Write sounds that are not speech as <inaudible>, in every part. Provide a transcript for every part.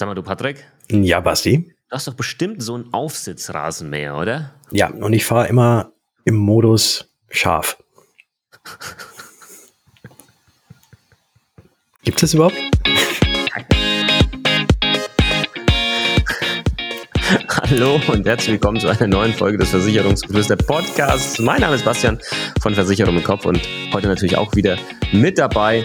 Sag mal, du Patrick? Ja, Basti? Du hast doch bestimmt so einen Aufsitzrasenmäher, oder? Ja, und ich fahre immer im Modus scharf. Gibt es überhaupt? Hallo und herzlich willkommen zu einer neuen Folge des Versicherungsgeflüster Podcasts. Mein Name ist Bastian von Versicherung im Kopf und heute natürlich auch wieder mit dabei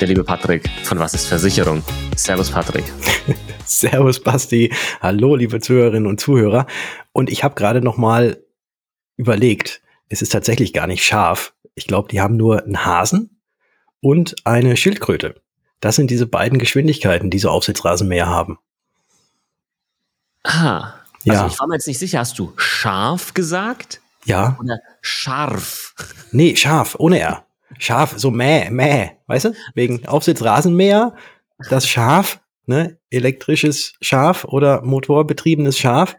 der liebe Patrick von Was ist Versicherung? Servus Patrick. <laughs> Servus Basti. Hallo liebe Zuhörerinnen und Zuhörer. Und ich habe gerade noch mal überlegt, es ist tatsächlich gar nicht scharf. Ich glaube, die haben nur einen Hasen und eine Schildkröte. Das sind diese beiden Geschwindigkeiten, die so Aufsitzrasenmäher haben. Ah, also ja. ich war mir jetzt nicht sicher. Hast du scharf gesagt? Ja. Oder scharf? Nee, scharf, ohne R. Schaf, so mäh, mäh, weißt du? Wegen Aufsitzrasenmäher, das Schaf, ne, elektrisches Schaf oder motorbetriebenes Schaf.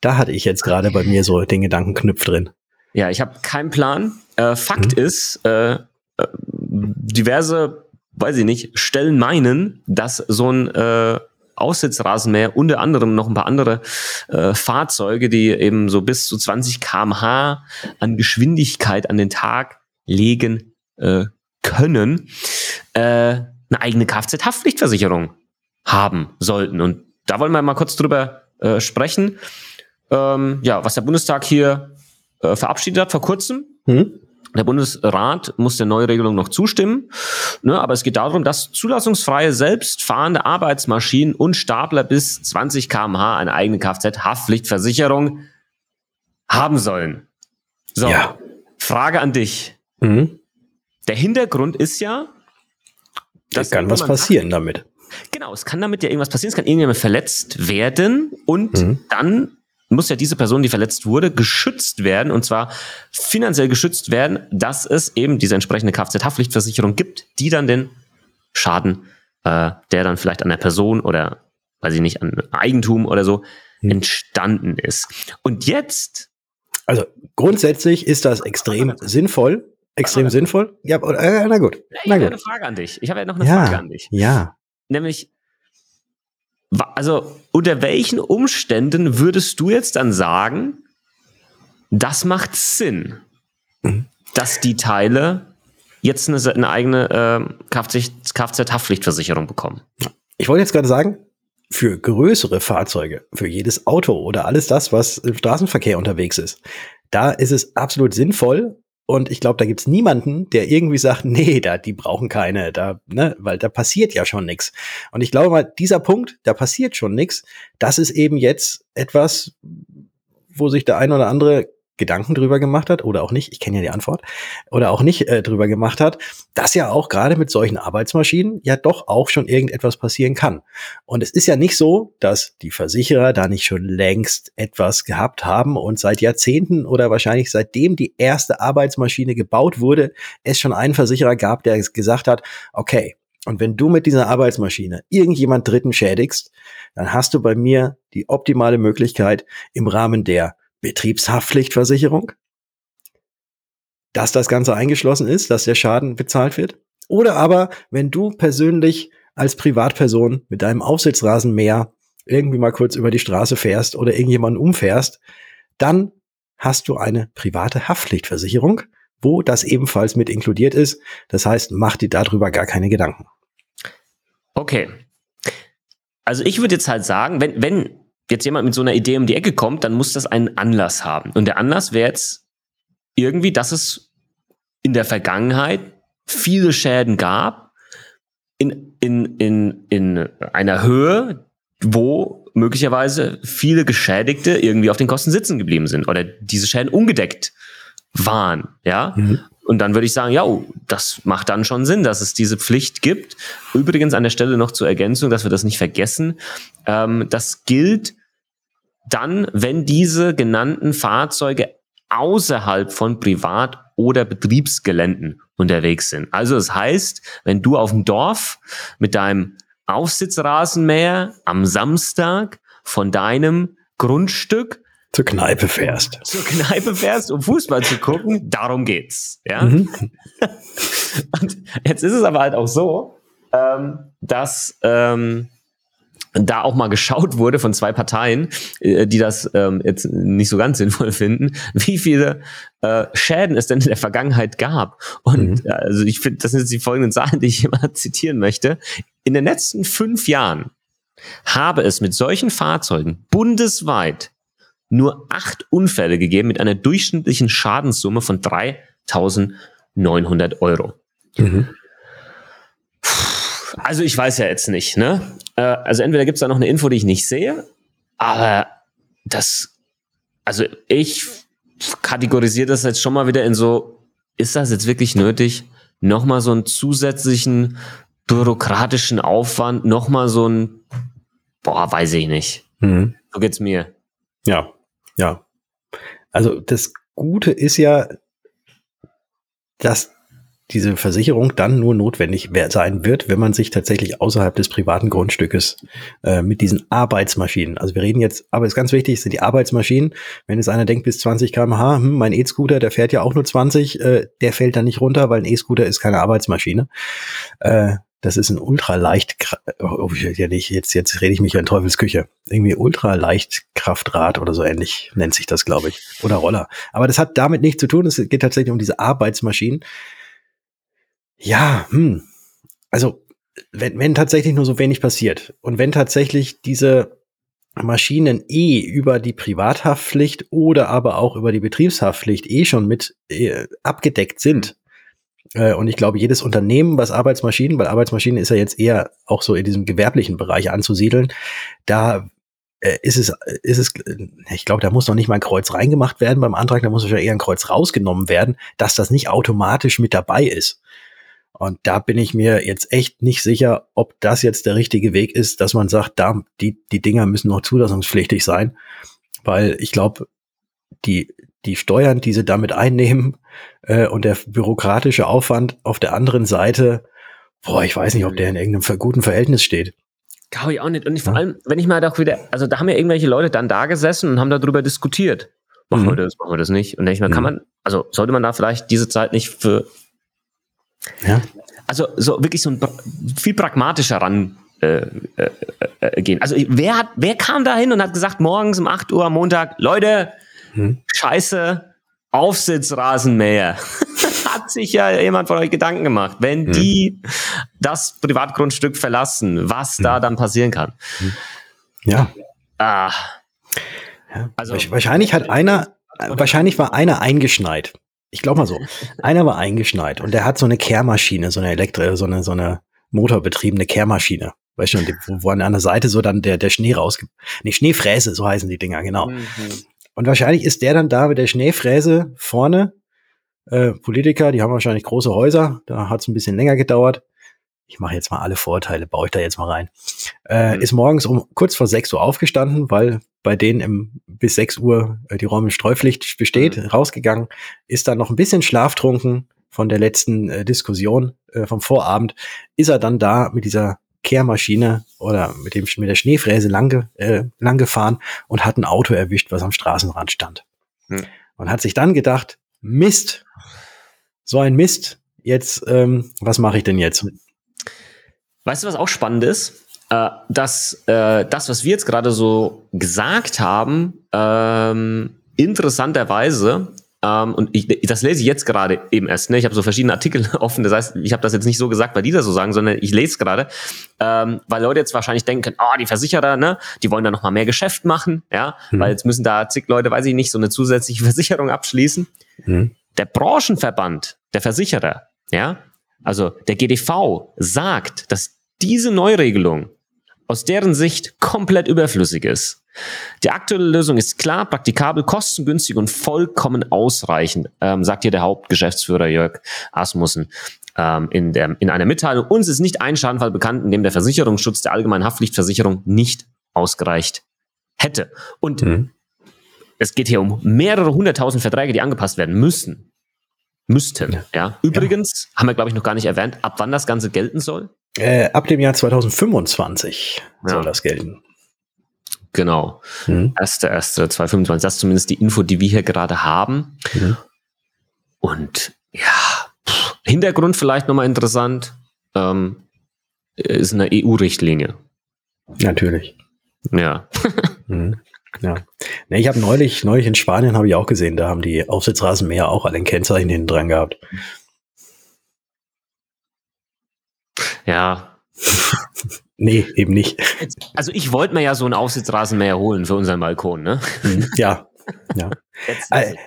Da hatte ich jetzt gerade bei mir so den Gedankenknüpf drin. Ja, ich habe keinen Plan. Äh, Fakt mhm. ist, äh, äh, diverse, weiß ich nicht, Stellen meinen, dass so ein äh, Aussitzrasenmäher, unter anderem noch ein paar andere äh, Fahrzeuge, die eben so bis zu 20 kmh an Geschwindigkeit an den Tag legen äh, können, äh, eine eigene Kfz-Haftpflichtversicherung haben sollten. Und da wollen wir mal kurz drüber äh, sprechen. Ähm, ja, was der Bundestag hier äh, verabschiedet hat vor kurzem. Mhm. Der Bundesrat muss der Neuregelung noch zustimmen, ne, aber es geht darum, dass zulassungsfreie, selbstfahrende Arbeitsmaschinen und Stapler bis 20 kmh eine eigene Kfz-Haftpflichtversicherung haben sollen. So, ja. Frage an dich. Mhm. Der Hintergrund ist ja, dass. Da kann was passieren sagt, damit. Genau, es kann damit ja irgendwas passieren, es kann irgendjemand verletzt werden und mhm. dann muss ja diese Person, die verletzt wurde, geschützt werden und zwar finanziell geschützt werden, dass es eben diese entsprechende Kfz-Haftpflichtversicherung gibt, die dann den Schaden, äh, der dann vielleicht an der Person oder weiß ich nicht, an Eigentum oder so mhm. entstanden ist. Und jetzt. Also grundsätzlich ist das extrem sinnvoll, extrem aber, sinnvoll. Ja, äh, na gut. Ich na habe eine Frage an dich. Ich habe ja noch eine ja, Frage an dich. Ja. Nämlich, also unter welchen Umständen würdest du jetzt dann sagen, das macht Sinn, mhm. dass die Teile jetzt eine, eine eigene äh, Kfz-Haftpflichtversicherung bekommen? Ich wollte jetzt gerade sagen, für größere Fahrzeuge, für jedes Auto oder alles das, was im Straßenverkehr unterwegs ist, da ist es absolut sinnvoll, und ich glaube, da gibt's niemanden, der irgendwie sagt, nee, da, die brauchen keine, da, ne, weil da passiert ja schon nichts. Und ich glaube mal, dieser Punkt, da passiert schon nichts, das ist eben jetzt etwas, wo sich der ein oder andere Gedanken drüber gemacht hat oder auch nicht, ich kenne ja die Antwort, oder auch nicht äh, drüber gemacht hat, dass ja auch gerade mit solchen Arbeitsmaschinen ja doch auch schon irgendetwas passieren kann. Und es ist ja nicht so, dass die Versicherer da nicht schon längst etwas gehabt haben und seit Jahrzehnten oder wahrscheinlich seitdem die erste Arbeitsmaschine gebaut wurde, es schon einen Versicherer gab, der gesagt hat, okay, und wenn du mit dieser Arbeitsmaschine irgendjemand Dritten schädigst, dann hast du bei mir die optimale Möglichkeit im Rahmen der Betriebshaftpflichtversicherung, dass das Ganze eingeschlossen ist, dass der Schaden bezahlt wird. Oder aber, wenn du persönlich als Privatperson mit deinem Aufsitzrasenmäher irgendwie mal kurz über die Straße fährst oder irgendjemanden umfährst, dann hast du eine private Haftpflichtversicherung, wo das ebenfalls mit inkludiert ist. Das heißt, mach dir darüber gar keine Gedanken. Okay. Also ich würde jetzt halt sagen, wenn, wenn jetzt jemand mit so einer Idee um die Ecke kommt, dann muss das einen Anlass haben. Und der Anlass wäre jetzt irgendwie, dass es in der Vergangenheit viele Schäden gab, in, in, in, in einer Höhe, wo möglicherweise viele Geschädigte irgendwie auf den Kosten sitzen geblieben sind oder diese Schäden ungedeckt waren, ja. Mhm. Und dann würde ich sagen, ja, oh, das macht dann schon Sinn, dass es diese Pflicht gibt. Übrigens an der Stelle noch zur Ergänzung, dass wir das nicht vergessen. Ähm, das gilt dann, wenn diese genannten Fahrzeuge außerhalb von Privat- oder Betriebsgeländen unterwegs sind. Also das heißt, wenn du auf dem Dorf mit deinem Aufsitzrasenmäher am Samstag von deinem Grundstück zur Kneipe fährst. Zur Kneipe fährst, um Fußball zu gucken, darum geht's. Ja? Mhm. <laughs> Und jetzt ist es aber halt auch so, ähm, dass ähm, da auch mal geschaut wurde von zwei Parteien, äh, die das ähm, jetzt nicht so ganz sinnvoll finden, wie viele äh, Schäden es denn in der Vergangenheit gab. Und mhm. also ich finde, das sind jetzt die folgenden Zahlen, die ich immer zitieren möchte. In den letzten fünf Jahren habe es mit solchen Fahrzeugen bundesweit nur acht Unfälle gegeben mit einer durchschnittlichen Schadenssumme von 3.900 Euro. Mhm. Also ich weiß ja jetzt nicht, ne? Äh, also entweder gibt es da noch eine Info, die ich nicht sehe, aber das, also ich kategorisiere das jetzt schon mal wieder in so, ist das jetzt wirklich nötig, nochmal so einen zusätzlichen bürokratischen Aufwand, nochmal so ein, boah, weiß ich nicht. Mhm. So geht's mir. Ja, ja. Also das Gute ist ja, dass diese Versicherung dann nur notwendig sein wird, wenn man sich tatsächlich außerhalb des privaten Grundstückes äh, mit diesen Arbeitsmaschinen, also wir reden jetzt, aber ist ganz wichtig, sind die Arbeitsmaschinen. Wenn jetzt einer denkt bis 20 km/h, hm, mein E-Scooter, der fährt ja auch nur 20, äh, der fällt dann nicht runter, weil ein E-Scooter ist keine Arbeitsmaschine. Äh, das ist ein ultraleicht, oh, ja nicht, jetzt, jetzt rede ich mich in Teufelsküche. Irgendwie ultraleicht Kraftrad oder so ähnlich nennt sich das, glaube ich. Oder Roller. Aber das hat damit nichts zu tun. Es geht tatsächlich um diese Arbeitsmaschinen. Ja, hm. Also, wenn, wenn tatsächlich nur so wenig passiert und wenn tatsächlich diese Maschinen eh über die Privathaftpflicht oder aber auch über die Betriebshaftpflicht eh schon mit äh, abgedeckt sind. Äh, und ich glaube, jedes Unternehmen, was Arbeitsmaschinen, weil Arbeitsmaschinen ist ja jetzt eher auch so in diesem gewerblichen Bereich anzusiedeln, da äh, ist es, ist es, ich glaube, da muss noch nicht mal ein Kreuz reingemacht werden beim Antrag, da muss wahrscheinlich eher ein Kreuz rausgenommen werden, dass das nicht automatisch mit dabei ist. Und da bin ich mir jetzt echt nicht sicher, ob das jetzt der richtige Weg ist, dass man sagt, da, die, die Dinger müssen noch zulassungspflichtig sein. Weil ich glaube, die, die Steuern, die sie damit einnehmen äh, und der bürokratische Aufwand auf der anderen Seite, boah, ich weiß nicht, ob der in irgendeinem guten Verhältnis steht. Glaube ich auch nicht. Und ich, vor allem, wenn ich mal doch wieder, also da haben ja irgendwelche Leute dann da gesessen und haben darüber diskutiert. Machen mhm. wir das, machen wir das nicht. Und denke ich mal, kann mhm. man, also sollte man da vielleicht diese Zeit nicht für ja. Also so wirklich so ein viel pragmatischer ran äh, äh, äh, gehen. Also wer hat, wer kam da hin und hat gesagt, morgens um 8 Uhr am Montag, Leute, hm. scheiße, Aufsitzrasenmäher. <laughs> hat sich ja jemand von euch Gedanken gemacht, wenn hm. die das Privatgrundstück verlassen, was hm. da dann passieren kann. Hm. Ja. Ah. Ja. Also wahrscheinlich hat <laughs> einer, wahrscheinlich war einer eingeschneit. Ich glaube mal so. Einer war eingeschneit und der hat so eine Kehrmaschine, so eine Elektro, so eine, so eine motorbetriebene Kehrmaschine. Weißt du, wo, wo an einer Seite so dann der, der Schnee rausgibt. Nee, Schneefräse, so heißen die Dinger, genau. Mhm. Und wahrscheinlich ist der dann da mit der Schneefräse vorne. Äh, Politiker, die haben wahrscheinlich große Häuser, da hat es ein bisschen länger gedauert. Ich mache jetzt mal alle Vorteile, baue ich da jetzt mal rein. Äh, mhm. Ist morgens um kurz vor 6 Uhr aufgestanden, weil bei denen im, bis 6 Uhr äh, die Räume Streupflicht besteht, mhm. rausgegangen, ist dann noch ein bisschen schlaftrunken von der letzten äh, Diskussion äh, vom Vorabend, ist er dann da mit dieser Kehrmaschine oder mit dem mit der Schneefräse lang, äh, lang gefahren und hat ein Auto erwischt, was am Straßenrand stand. Mhm. Und hat sich dann gedacht, Mist, so ein Mist, jetzt, ähm, was mache ich denn jetzt? Weißt du, was auch spannend ist? äh, dass äh, das, was wir jetzt gerade so gesagt haben, ähm, interessanterweise ähm, und ich, das lese ich jetzt gerade eben erst. Ne? Ich habe so verschiedene Artikel <laughs> offen. Das heißt, ich habe das jetzt nicht so gesagt, weil die das so sagen, sondern ich lese gerade, ähm, weil Leute jetzt wahrscheinlich denken, oh, die Versicherer, ne, die wollen da noch mal mehr Geschäft machen, ja, mhm. weil jetzt müssen da zig Leute, weiß ich nicht, so eine zusätzliche <laughs> Versicherung abschließen. Mhm. Der Branchenverband der Versicherer, ja, also der GDV sagt, dass diese Neuregelung aus deren Sicht komplett überflüssig ist. Die aktuelle Lösung ist klar, praktikabel, kostengünstig und vollkommen ausreichend, ähm, sagt hier der Hauptgeschäftsführer Jörg Asmussen ähm, in, der, in einer Mitteilung. Uns ist nicht ein Schadenfall bekannt, in dem der Versicherungsschutz der allgemeinen Haftpflichtversicherung nicht ausgereicht hätte. Und mhm. es geht hier um mehrere hunderttausend Verträge, die angepasst werden müssen. Müssten. Ja. ja. Übrigens, ja. haben wir, glaube ich, noch gar nicht erwähnt, ab wann das Ganze gelten soll. Äh, ab dem Jahr 2025 ja. soll das gelten. Genau. Mhm. 1.1.2025. Das ist zumindest die Info, die wir hier gerade haben. Mhm. Und ja, pff, Hintergrund vielleicht nochmal interessant, ähm, ist eine EU-Richtlinie. Natürlich. Ja. <laughs> Mhm. Ja. Ne, ich habe neulich, neulich in Spanien habe ich auch gesehen, da haben die Aufsitzrasenmäher auch alle ein Kennzeichen hinten dran gehabt. Ja. <laughs> nee, eben nicht. Also ich wollte mir ja so einen Aufsitzrasenmäher holen für unseren Balkon, ne? Mhm. Ja. Ja.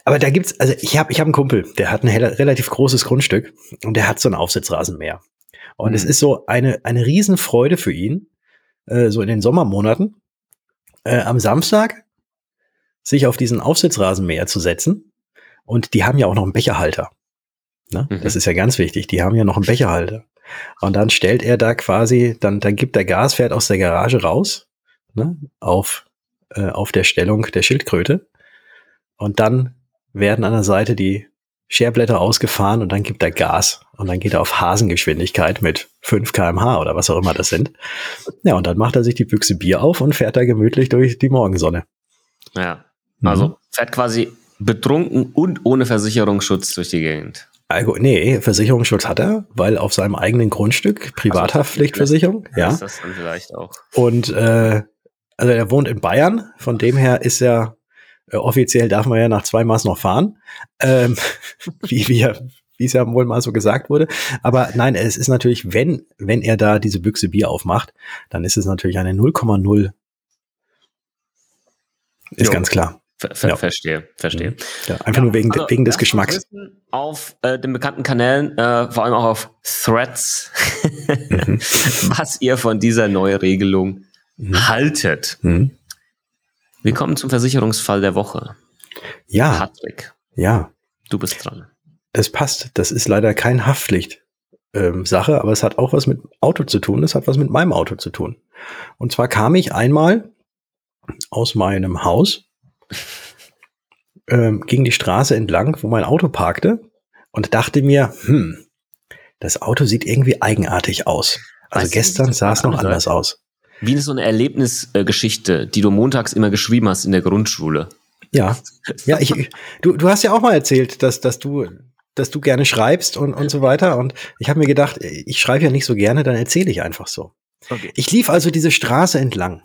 Aber da gibt's, also ich habe ich hab einen Kumpel, der hat ein relativ großes Grundstück und der hat so einen Aufsitzrasenmäher. Und mhm. es ist so eine, eine Riesenfreude für ihn, äh, so in den Sommermonaten, äh, am Samstag sich auf diesen Aufsitzrasenmäher zu setzen. Und die haben ja auch noch einen Becherhalter. Ne? Mhm. Das ist ja ganz wichtig. Die haben ja noch einen Becherhalter. Und dann stellt er da quasi, dann, dann gibt der Gas, fährt aus der Garage raus, ne? auf, äh, auf der Stellung der Schildkröte. Und dann werden an der Seite die Scherblätter ausgefahren und dann gibt er Gas. Und dann geht er auf Hasengeschwindigkeit mit 5 kmh oder was auch immer das sind. Ja, und dann macht er sich die Büchse Bier auf und fährt da gemütlich durch die Morgensonne. Ja, also mhm. fährt quasi betrunken und ohne Versicherungsschutz durch die Gegend. Also, nee, Versicherungsschutz hat er, weil auf seinem eigenen Grundstück, Privathaftpflichtversicherung, ja. Ist das dann vielleicht auch. Und äh, also er wohnt in Bayern, von dem her ist er äh, offiziell darf man ja nach zwei Maß noch fahren, ähm, <laughs> wie, wie, wie es ja wohl mal so gesagt wurde. Aber nein, es ist natürlich, wenn, wenn er da diese Büchse Bier aufmacht, dann ist es natürlich eine 0,0. Ist jo. ganz klar. Ver ja. Verstehe, verstehe. Mhm. Ja, einfach ja, nur wegen, also, wegen des Geschmacks. Auf äh, den bekannten Kanälen, äh, vor allem auch auf Threads, mhm. <laughs> was ihr von dieser Neuregelung mhm. haltet. Mhm. Wir kommen zum Versicherungsfall der Woche. Ja. Patrick. Ja. Du bist dran. Das passt. Das ist leider kein Haftpflicht. Ähm, Sache, aber es hat auch was mit Auto zu tun. Es hat was mit meinem Auto zu tun. Und zwar kam ich einmal aus meinem Haus, ähm, ging die Straße entlang, wo mein Auto parkte und dachte mir, hm, das Auto sieht irgendwie eigenartig aus. Also weißt gestern sah es noch anders aus. Wie so eine Erlebnisgeschichte, die du montags immer geschrieben hast in der Grundschule. Ja, ja, ich, du, du hast ja auch mal erzählt, dass, dass du, dass du gerne schreibst und, und so weiter. Und ich habe mir gedacht, ich schreibe ja nicht so gerne, dann erzähle ich einfach so. Okay. Ich lief also diese Straße entlang.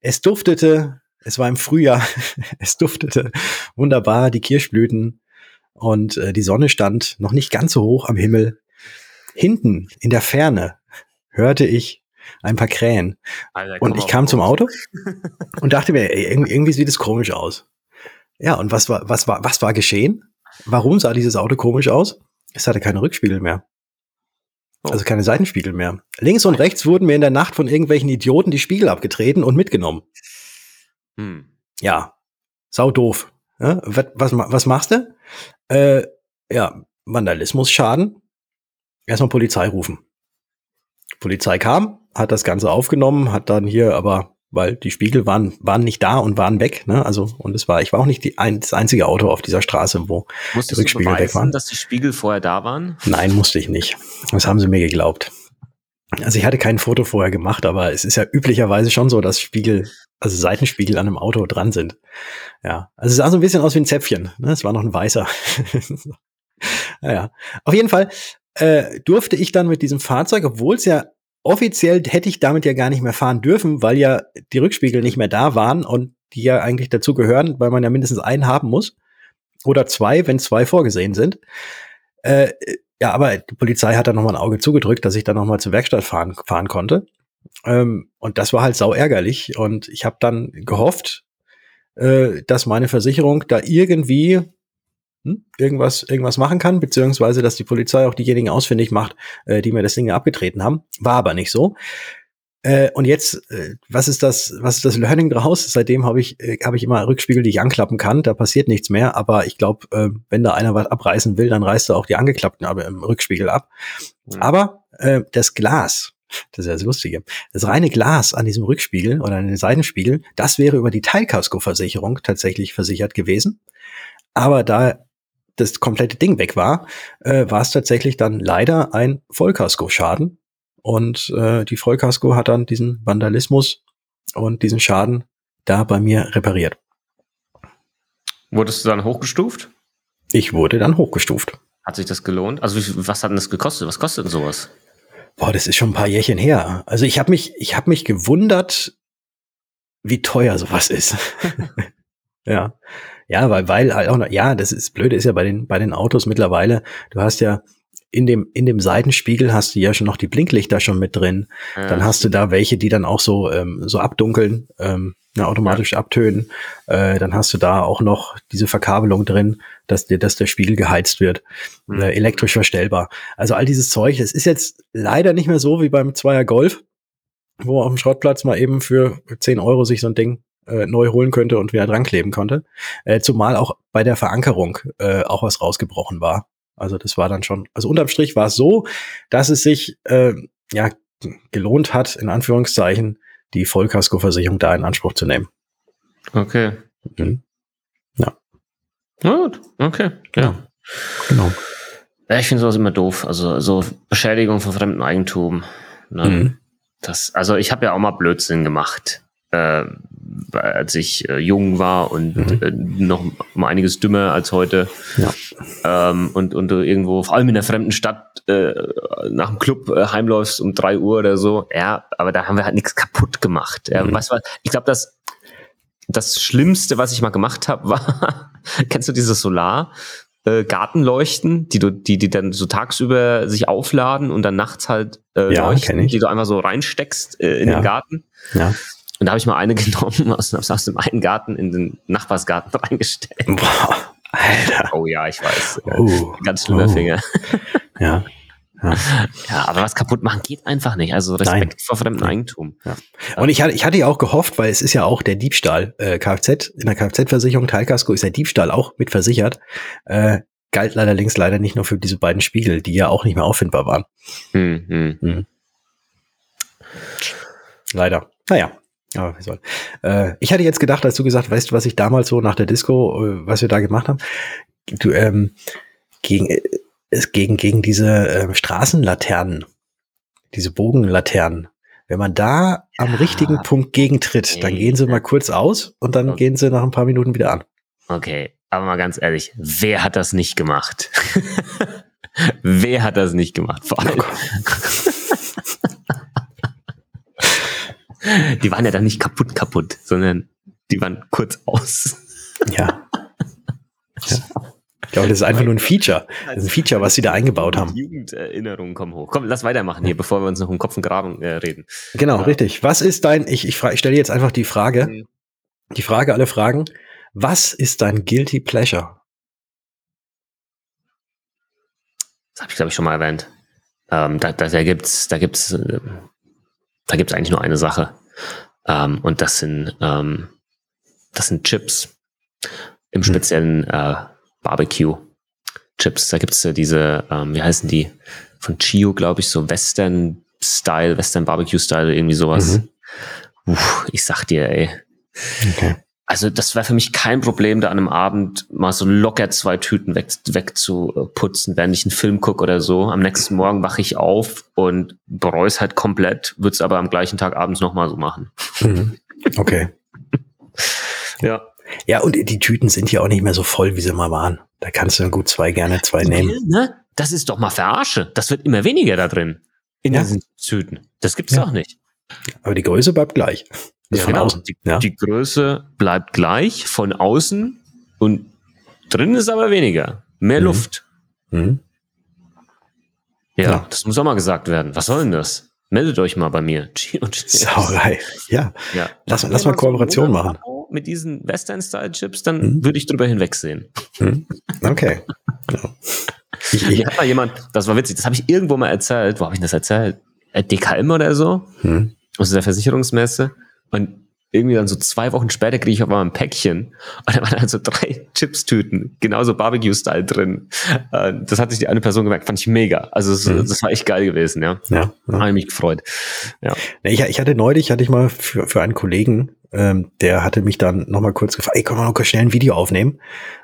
Es duftete, es war im Frühjahr, <laughs> es duftete wunderbar, die Kirschblüten und äh, die Sonne stand noch nicht ganz so hoch am Himmel. Hinten in der Ferne hörte ich ein paar Krähen. Alter, und ich kam zum Auto und dachte mir, ey, irgendwie sieht es komisch aus. Ja, und was war, was war, was war geschehen? Warum sah dieses Auto komisch aus? Es hatte keine Rückspiegel mehr. Oh. Also keine Seitenspiegel mehr. Links und rechts wurden mir in der Nacht von irgendwelchen Idioten die Spiegel abgetreten und mitgenommen. Hm. Ja, sau doof. Ja, was, was, was machst du? Äh, ja, Vandalismus, Schaden. Erstmal Polizei rufen. Polizei kam, hat das Ganze aufgenommen, hat dann hier aber, weil die Spiegel waren, waren nicht da und waren weg, ne? Also, und es war, ich war auch nicht die, ein, das einzige Auto auf dieser Straße, wo Musstest die Rückspiegel weg waren. dass die Spiegel vorher da waren? Nein, musste ich nicht. Das haben sie mir geglaubt. Also ich hatte kein Foto vorher gemacht, aber es ist ja üblicherweise schon so, dass Spiegel, also Seitenspiegel an einem Auto dran sind. Ja, also es sah so ein bisschen aus wie ein Zäpfchen. Ne? Es war noch ein weißer. <laughs> naja, auf jeden Fall äh, durfte ich dann mit diesem Fahrzeug, obwohl es ja offiziell hätte ich damit ja gar nicht mehr fahren dürfen, weil ja die Rückspiegel nicht mehr da waren und die ja eigentlich dazu gehören, weil man ja mindestens einen haben muss. Oder zwei, wenn zwei vorgesehen sind. Äh, ja, aber die Polizei hat dann nochmal ein Auge zugedrückt, dass ich dann nochmal zur Werkstatt fahren, fahren konnte. Ähm, und das war halt sau ärgerlich. Und ich habe dann gehofft, äh, dass meine Versicherung da irgendwie hm, irgendwas, irgendwas machen kann, beziehungsweise dass die Polizei auch diejenigen ausfindig macht, äh, die mir das Ding abgetreten haben. War aber nicht so. Äh, und jetzt, äh, was ist das, was ist das Learning draus? Seitdem habe ich, äh, habe ich immer Rückspiegel, die ich anklappen kann. Da passiert nichts mehr. Aber ich glaube, äh, wenn da einer was abreißen will, dann reißt er auch die angeklappten aber im Rückspiegel ab. Mhm. Aber äh, das Glas, das ist ja das Lustige. Das reine Glas an diesem Rückspiegel oder an den Seitenspiegel, das wäre über die Teilkaskoversicherung tatsächlich versichert gewesen. Aber da das komplette Ding weg war, äh, war es tatsächlich dann leider ein Vollkasko-Schaden. Und äh, die Vollkasko hat dann diesen Vandalismus und diesen Schaden da bei mir repariert. Wurdest du dann hochgestuft? Ich wurde dann hochgestuft. Hat sich das gelohnt? Also was hat denn das gekostet? Was kostet denn sowas? Boah, das ist schon ein paar Jährchen her. Also ich habe mich, ich habe mich gewundert, wie teuer sowas ist. <laughs> ja. Ja, weil, weil halt auch noch, ja, das ist blöde ist ja bei den, bei den Autos mittlerweile. Du hast ja in dem, in dem Seitenspiegel hast du ja schon noch die Blinklichter schon mit drin. Ja. Dann hast du da welche, die dann auch so, ähm, so abdunkeln, ähm, ja, automatisch abtönen. Äh, dann hast du da auch noch diese Verkabelung drin, dass dir, dass der Spiegel geheizt wird. Mhm. Äh, elektrisch verstellbar. Also all dieses Zeug, es ist jetzt leider nicht mehr so wie beim Zweier Golf, wo auf dem Schrottplatz mal eben für 10 Euro sich so ein Ding äh, neu holen könnte und wieder dran kleben konnte. Äh, zumal auch bei der Verankerung äh, auch was rausgebrochen war. Also das war dann schon, also unterm Strich war es so, dass es sich äh, ja gelohnt hat, in Anführungszeichen, die Vollkaskoversicherung da in Anspruch zu nehmen. Okay. Mhm. Ja. Na gut, okay. Ja. Genau. Ja, ich finde sowas immer doof. Also so Beschädigung von fremdem Eigentum. Ne? Mhm. Das, also ich habe ja auch mal Blödsinn gemacht äh, als ich äh, jung war und mhm. äh, noch um einiges dümmer als heute. Ja. Ähm, und, und du irgendwo, vor allem in der fremden Stadt, äh, nach dem Club äh, heimläufst um drei Uhr oder so. Ja, aber da haben wir halt nichts kaputt gemacht. Ja, mhm. du was? Ich glaube, das, das Schlimmste, was ich mal gemacht habe, <laughs> war, kennst du dieses Solar? Äh, Gartenleuchten, die du, die, die dann so tagsüber sich aufladen und dann nachts halt äh, ja, leuchten, die du einfach so reinsteckst äh, in ja. den Garten. Ja. Und da habe ich mal eine <laughs> genommen aus, aus dem einen Garten in den Nachbarsgarten <laughs> reingestellt. Boah, Alter. Oh ja, ich weiß. Oh, Ganz schlimmer oh. Finger. Ja. Ja. ja, aber was kaputt machen geht einfach nicht. Also Respekt Nein. vor fremdem Eigentum. Ja. Und ich hatte, ich hatte ja auch gehofft, weil es ist ja auch der Diebstahl, äh, Kfz, in der Kfz-Versicherung, Teilkasko ist der Diebstahl auch mit versichert. Äh, galt leider links leider nicht nur für diese beiden Spiegel, die ja auch nicht mehr auffindbar waren. Hm, hm. Hm. Leider. Naja, aber wie soll. Äh, ich hatte jetzt gedacht, als du gesagt weißt du, was ich damals so nach der Disco, äh, was wir da gemacht haben, du, ähm, gegen, äh, gegen, gegen diese äh, Straßenlaternen, diese Bogenlaternen, wenn man da ja. am richtigen Punkt gegentritt, dann gehen sie mal kurz aus und dann okay. gehen sie nach ein paar Minuten wieder an. Okay, aber mal ganz ehrlich, wer hat das nicht gemacht? <laughs> wer hat das nicht gemacht? Vor allem. Oh <laughs> die waren ja dann nicht kaputt kaputt, sondern die waren kurz aus. Ja. ja. Ich glaube, das ist einfach nur ein Feature. Das ist ein Feature, was sie da eingebaut haben. Jugenderinnerungen kommen hoch. Komm, lass weitermachen hier, bevor wir uns noch um Kopf und Graben äh, reden. Genau, ja. richtig. Was ist dein, ich, ich, ich stelle jetzt einfach die Frage, mhm. die Frage alle Fragen. Was ist dein Guilty Pleasure? Das habe ich, glaube ich, schon mal erwähnt. Ähm, da, da, da gibt's, da gibt's äh, da gibt es eigentlich nur eine Sache. Ähm, und das sind, ähm, das sind Chips. Im mhm. speziellen äh, Barbecue. Chips. Da gibt es ja diese, ähm, wie heißen die? Von Chio, glaube ich, so Western Style, Western Barbecue Style, irgendwie sowas. Mhm. Uff, ich sag dir, ey. Okay. Also das war für mich kein Problem, da an einem Abend mal so locker zwei Tüten weg, wegzuputzen, während ich einen Film gucke oder so. Am nächsten Morgen wache ich auf und bereue es halt komplett, würde es aber am gleichen Tag abends nochmal so machen. Mhm. Okay. <laughs> ja. Ja, und die Tüten sind ja auch nicht mehr so voll, wie sie mal waren. Da kannst du dann gut zwei, gerne zwei nehmen. Ne? Das ist doch mal Verarsche. Das wird immer weniger da drin. In ja. diesen Tüten. Das gibt's ja. doch nicht. Aber die Größe bleibt gleich. Ja, genau. Außen. Die, ja. die Größe bleibt gleich von außen und drin ist aber weniger. Mehr mhm. Luft. Mhm. Ja, ja, das muss auch mal gesagt werden. Was soll denn das? Meldet euch mal bei mir. <laughs> Sauerei. Ja. ja. Lass, lass mal Kooperation so machen. Mit diesen Western-Style-Chips, dann mhm. würde ich drüber hinwegsehen. Mhm. Okay. <laughs> ja. Ich, ich, hat mal jemand, das war witzig, das habe ich irgendwo mal erzählt. Wo habe ich das erzählt? Äh, DKM oder so? Mhm. Aus der Versicherungsmesse. Und irgendwie dann so zwei Wochen später kriege ich auf einmal ein Päckchen und da waren dann so drei <laughs> Chips-Tüten, genauso Barbecue-Style drin. Äh, das hat sich die eine Person gemerkt, fand ich mega. Also das, mhm. das war echt geil gewesen, ja. Ja. ja. Habe mich gefreut. Ja. Ich, ich hatte neulich, hatte ich mal für, für einen Kollegen, ähm, der hatte mich dann nochmal kurz gefragt, ey, komm mal noch schnell ein Video aufnehmen.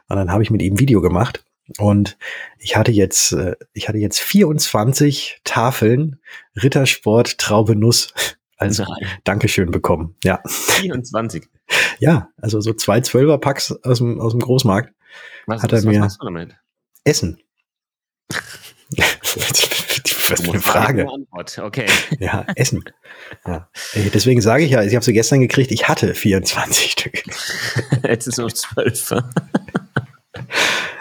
Und dann habe ich mit ihm ein Video gemacht. Und ich hatte jetzt, äh, ich hatte jetzt 24 Tafeln Rittersport Traube Nuss als. Dankeschön bekommen. Ja. 24. Ja, also so zwei Zwölfer-Packs aus dem, aus dem Großmarkt was, hat er was, mir was machst du damit? Essen. <laughs> Was für eine Frage. Okay. Ja, Essen. Ja. Deswegen sage ich ja, ich habe sie gestern gekriegt, ich hatte 24 Stück. <laughs> Jetzt ist es noch 12.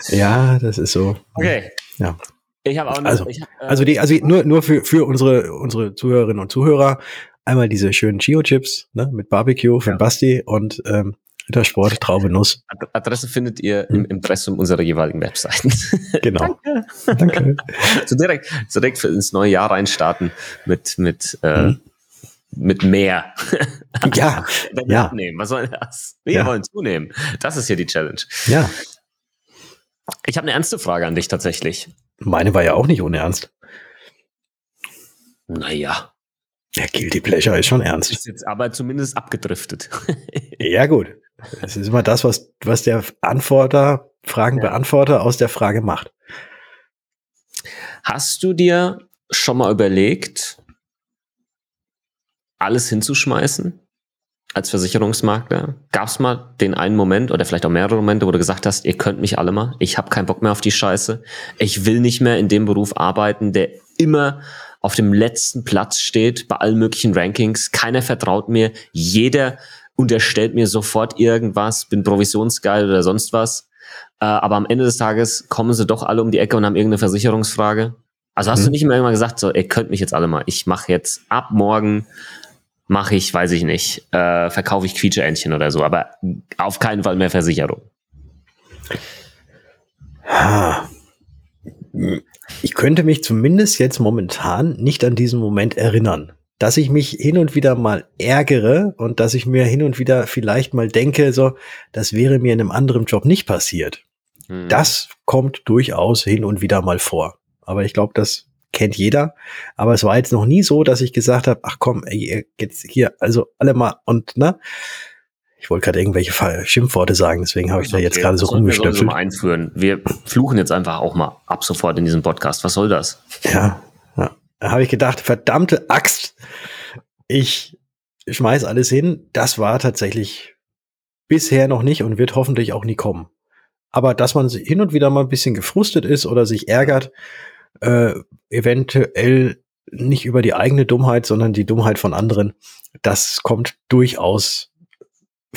ja, das ist so. Okay. Ja. Ich habe auch noch, also, ich, äh, also die, also nur, nur für, für unsere, unsere Zuhörerinnen und Zuhörer einmal diese schönen Chio-Chips ne, mit Barbecue von ja. Basti und ähm, Rittersport, Traube, Nuss. Adresse findet ihr im Impressum unserer jeweiligen Webseiten. <laughs> Genau. Danke. Danke. so direkt, so direkt ins neue Jahr reinstarten mit, mit, äh, mhm. mit mehr. ja. <laughs> Wenn ja. abnehmen. Was soll das? Wir Ja. wollen zunehmen. Das ist hier die Challenge. Ja. Ich habe eine ernste Frage an dich tatsächlich. Meine war ja auch nicht ohne Ernst. Naja, Ja, Guilty Pleasure ist schon ernst. ist jetzt aber zumindest abgedriftet. <laughs> Ja, gut. Es ist immer das, was, was der Antworter, Fragenbeantworter aus der Frage macht. Hast du dir schon mal überlegt, alles hinzuschmeißen als Versicherungsmakler? Gab es mal den einen Moment oder vielleicht auch mehrere Momente, wo du gesagt hast, ihr könnt mich alle mal, ich habe keinen Bock mehr auf die Scheiße, ich will nicht mehr in dem Beruf arbeiten, der immer auf dem letzten Platz steht bei allen möglichen Rankings, keiner vertraut mir, jeder unterstellt mir sofort irgendwas, bin provisionsgeil oder sonst was. Äh, aber am Ende des Tages kommen sie doch alle um die Ecke und haben irgendeine Versicherungsfrage. Also hast Mhm. du nicht mehr irgendwann gesagt, so, ihr könnt mich jetzt alle mal. Ich mache jetzt ab morgen, mache ich, weiß ich nicht, äh, verkaufe ich Quietscheentchen oder so, aber auf keinen Fall mehr Versicherung. Ha. Ich könnte mich zumindest jetzt momentan nicht an diesen Moment erinnern. Dass ich mich hin und wieder mal ärgere und dass ich mir hin und wieder vielleicht mal denke, so, das wäre mir in einem anderen Job nicht passiert. Hm. Das kommt durchaus hin und wieder mal vor. Aber ich glaube, das kennt jeder. Aber es war jetzt noch nie so, dass ich gesagt habe, ach komm, ey, jetzt hier, also alle mal und ne? Ich wollte gerade irgendwelche Schimpfworte sagen, deswegen habe ich da jetzt Okay, gerade so wir rumgestöpselt. mal einführen. Wir fluchen jetzt einfach auch mal ab sofort in diesem Podcast. Was soll das? Ja, ja. Da habe ich gedacht, verdammte Axt, ich schmeiß alles hin. Das war tatsächlich bisher noch nicht und wird hoffentlich auch nie kommen. Aber dass man hin und wieder mal ein bisschen gefrustet ist oder sich ärgert, äh, eventuell nicht über die eigene Dummheit, sondern die Dummheit von anderen, das kommt durchaus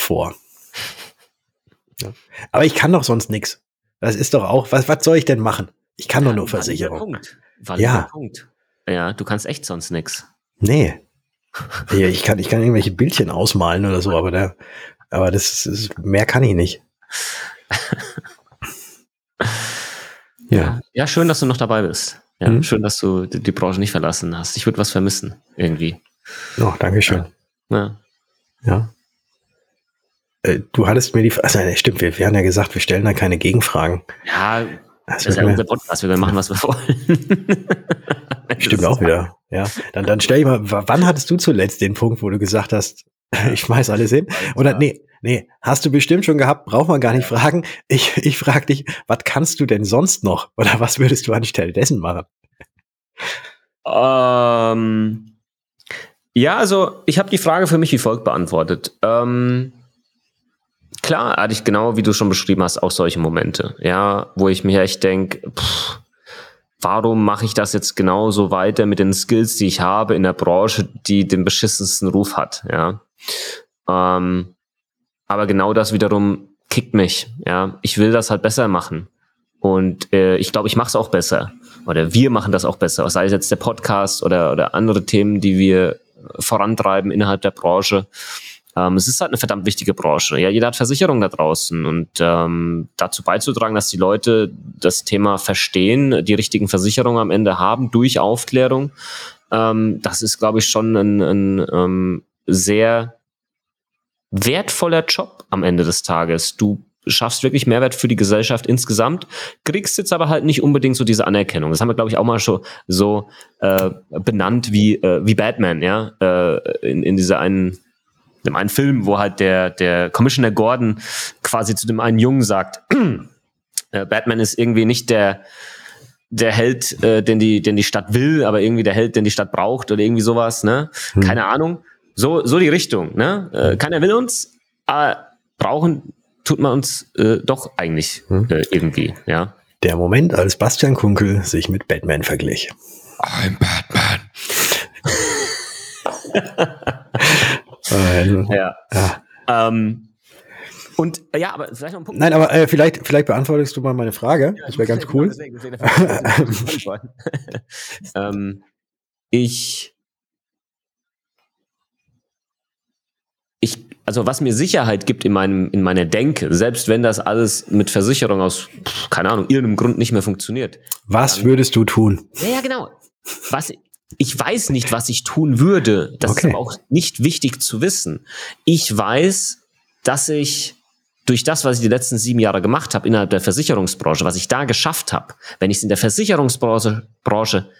vor. Ja. Aber ich kann doch sonst nichts. Das ist doch auch, was, was soll ich denn machen? Ich kann doch nur Versicherung. Punkt. Ja. Punkt. Ja, du kannst echt sonst nix. Nee. <laughs> Ja, ich kann, ich kann irgendwelche Bildchen ausmalen oder so, aber da, aber das ist, mehr kann ich nicht. Ja. Ja, schön, dass du noch dabei bist. Ja, Mhm. schön, dass du die, die Branche nicht verlassen hast. Ich würde was vermissen, irgendwie. Oh, danke schön. Ja. Ja. Äh, Du hattest mir die, also, nee, stimmt, wir, wir haben ja gesagt, wir stellen da keine Gegenfragen. Ja, Das das ist ja unser Podcast, wir machen, was wir wollen. <laughs> stimmt auch wieder. Ja. Dann, dann stell ich mal, wann hattest du zuletzt den Punkt, wo du gesagt hast, <laughs> ich schmeiß alles hin? Oder nee, nee, hast du bestimmt schon gehabt, braucht man gar nicht fragen. Ich, ich frage dich, was kannst du denn sonst noch? Oder was würdest du anstelle dessen machen? Ähm, ja, also ich habe die Frage für mich wie folgt beantwortet. Ähm, klar, hatte ich genau, wie du schon beschrieben hast, auch solche Momente, ja, wo ich mir echt denke, warum mache ich das jetzt genauso weiter mit den Skills, die ich habe in der Branche, die den beschissensten Ruf hat, ja. Ähm, aber genau das wiederum kickt mich, ja. Ich will das halt besser machen. Und äh, ich glaube, ich mache es auch besser. Oder wir machen das auch besser. Sei es jetzt der Podcast oder, oder andere Themen, die wir vorantreiben innerhalb der Branche. Ähm, es ist halt eine verdammt wichtige Branche. Ja, jeder hat Versicherungen da draußen. Und ähm, dazu beizutragen, dass die Leute das Thema verstehen, die richtigen Versicherungen am Ende haben durch Aufklärung, ähm, das ist, glaube ich, schon ein, ein ähm, sehr wertvoller Job am Ende des Tages. Du schaffst wirklich Mehrwert für die Gesellschaft insgesamt, kriegst jetzt aber halt nicht unbedingt so diese Anerkennung. Das haben wir, glaube ich, auch mal schon so äh, benannt wie, äh, wie Batman, ja, äh, in, in dieser einen, dem einen Film, wo halt der, der Commissioner Gordon quasi zu dem einen Jungen sagt, <clears throat> äh, Batman ist irgendwie nicht der, der Held, äh, den die, den die Stadt will, aber irgendwie der Held, den die Stadt braucht oder irgendwie sowas, ne? Hm. Keine Ahnung. So, so die Richtung, ne? Äh, keiner will uns, aber brauchen tut man uns äh, doch eigentlich Hm. äh, irgendwie, ja. Der Moment, als Bastian Kunkel sich mit Batman verglich. I'm Batman. <laughs> also, Ja. ja. Ähm, und äh, ja, aber vielleicht noch ein Punkt. Nein, aber äh, vielleicht, vielleicht beantwortest du mal meine Frage. Das wäre ganz cool. Deswegen, deswegen, deswegen, ähm, ich, ich, also was mir Sicherheit gibt in meinem, in meiner Denke, selbst wenn das alles mit Versicherung aus, keine Ahnung, irgendeinem Grund nicht mehr funktioniert. Was würdest du tun? Ja, ja, genau. Was, ich weiß nicht, was ich tun würde. Das Okay. ist auch nicht wichtig zu wissen. Ich weiß, dass ich durch das, was ich die letzten sieben Jahre gemacht habe innerhalb der Versicherungsbranche, was ich da geschafft habe, wenn ich es in der Versicherungsbranche Branche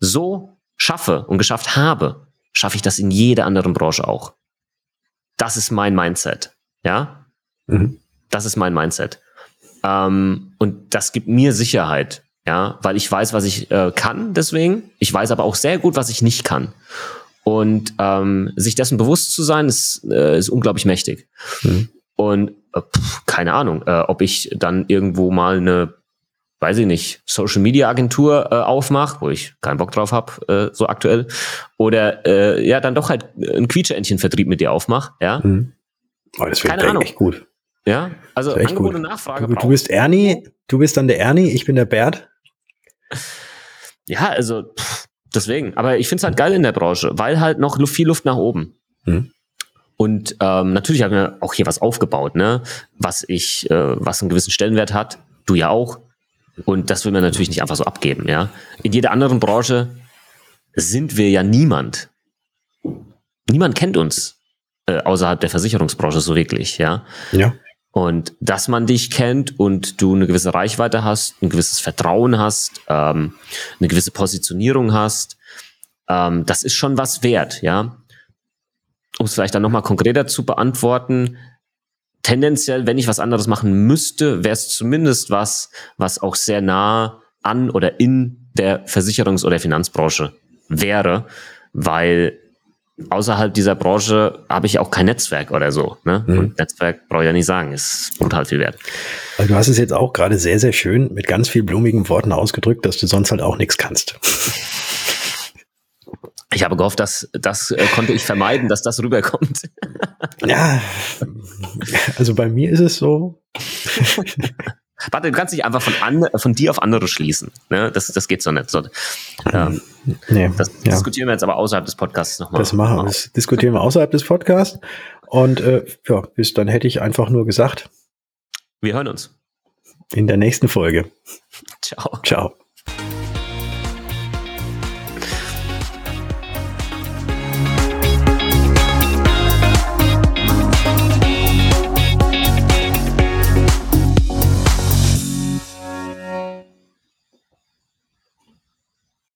so schaffe und geschafft habe, schaffe ich das in jeder anderen Branche auch. Das ist mein Mindset. Ja, Mhm. das ist mein Mindset. Ähm, und das gibt mir Sicherheit, ja, weil ich weiß, was ich äh, kann, deswegen. Ich weiß aber auch sehr gut, was ich nicht kann. Und ähm, sich dessen bewusst zu sein, ist, äh, ist unglaublich mächtig. Mhm. Und äh, pf, keine Ahnung, äh, ob ich dann irgendwo mal eine, weiß ich nicht, Social Media Agentur äh, aufmache, wo ich keinen Bock drauf habe, äh, so aktuell, oder äh, ja, dann doch halt einen Quietscheentchen-Vertrieb mit dir aufmache, ja. Mhm. Oh, das Keine Ahnung. echt gut. Ja, also Angebot gut. und Nachfrage. Du, du bist Ernie, du bist dann der Ernie, ich bin der Bert. Ja, also pff, deswegen. Aber ich finde es halt geil in der Branche, weil halt noch viel Luft nach oben. Mhm. Und ähm, natürlich haben wir auch hier was aufgebaut, ne? Was ich, äh, was einen gewissen Stellenwert hat. Du ja auch. Und das will man natürlich nicht einfach so abgeben, ja. In jeder anderen Branche sind wir ja niemand. Niemand kennt uns äh, außerhalb der Versicherungsbranche so wirklich, ja. Ja. Und dass man dich kennt und du eine gewisse Reichweite hast, ein gewisses Vertrauen hast, ähm, eine gewisse Positionierung hast, ähm, das ist schon was wert, ja. Um es vielleicht dann nochmal konkreter zu beantworten, tendenziell, wenn ich was anderes machen müsste, wäre es zumindest was, was auch sehr nah an oder in der Versicherungs- oder Finanzbranche wäre, weil außerhalb dieser Branche habe ich auch kein Netzwerk oder so. Ne? Mhm. Und Netzwerk brauche ich ja nicht sagen, ist brutal viel wert. Also du hast es jetzt auch gerade sehr, sehr schön mit ganz viel blumigen Worten ausgedrückt, dass du sonst halt auch nichts kannst. <laughs> Ich habe gehofft, dass das äh, konnte ich vermeiden, dass das rüberkommt. Ja, also bei mir ist es so, <laughs> Warte, du kannst nicht einfach von, an, von dir auf andere schließen. Ne? Das, das geht so nicht. So, ähm, nee, das ja, diskutieren wir jetzt aber außerhalb des Podcasts nochmal. das machen wir. Das diskutieren wir außerhalb des Podcasts. Und äh, ja, bis dann hätte ich einfach nur gesagt, Wir hören uns. in der nächsten Folge. Ciao. Ciao.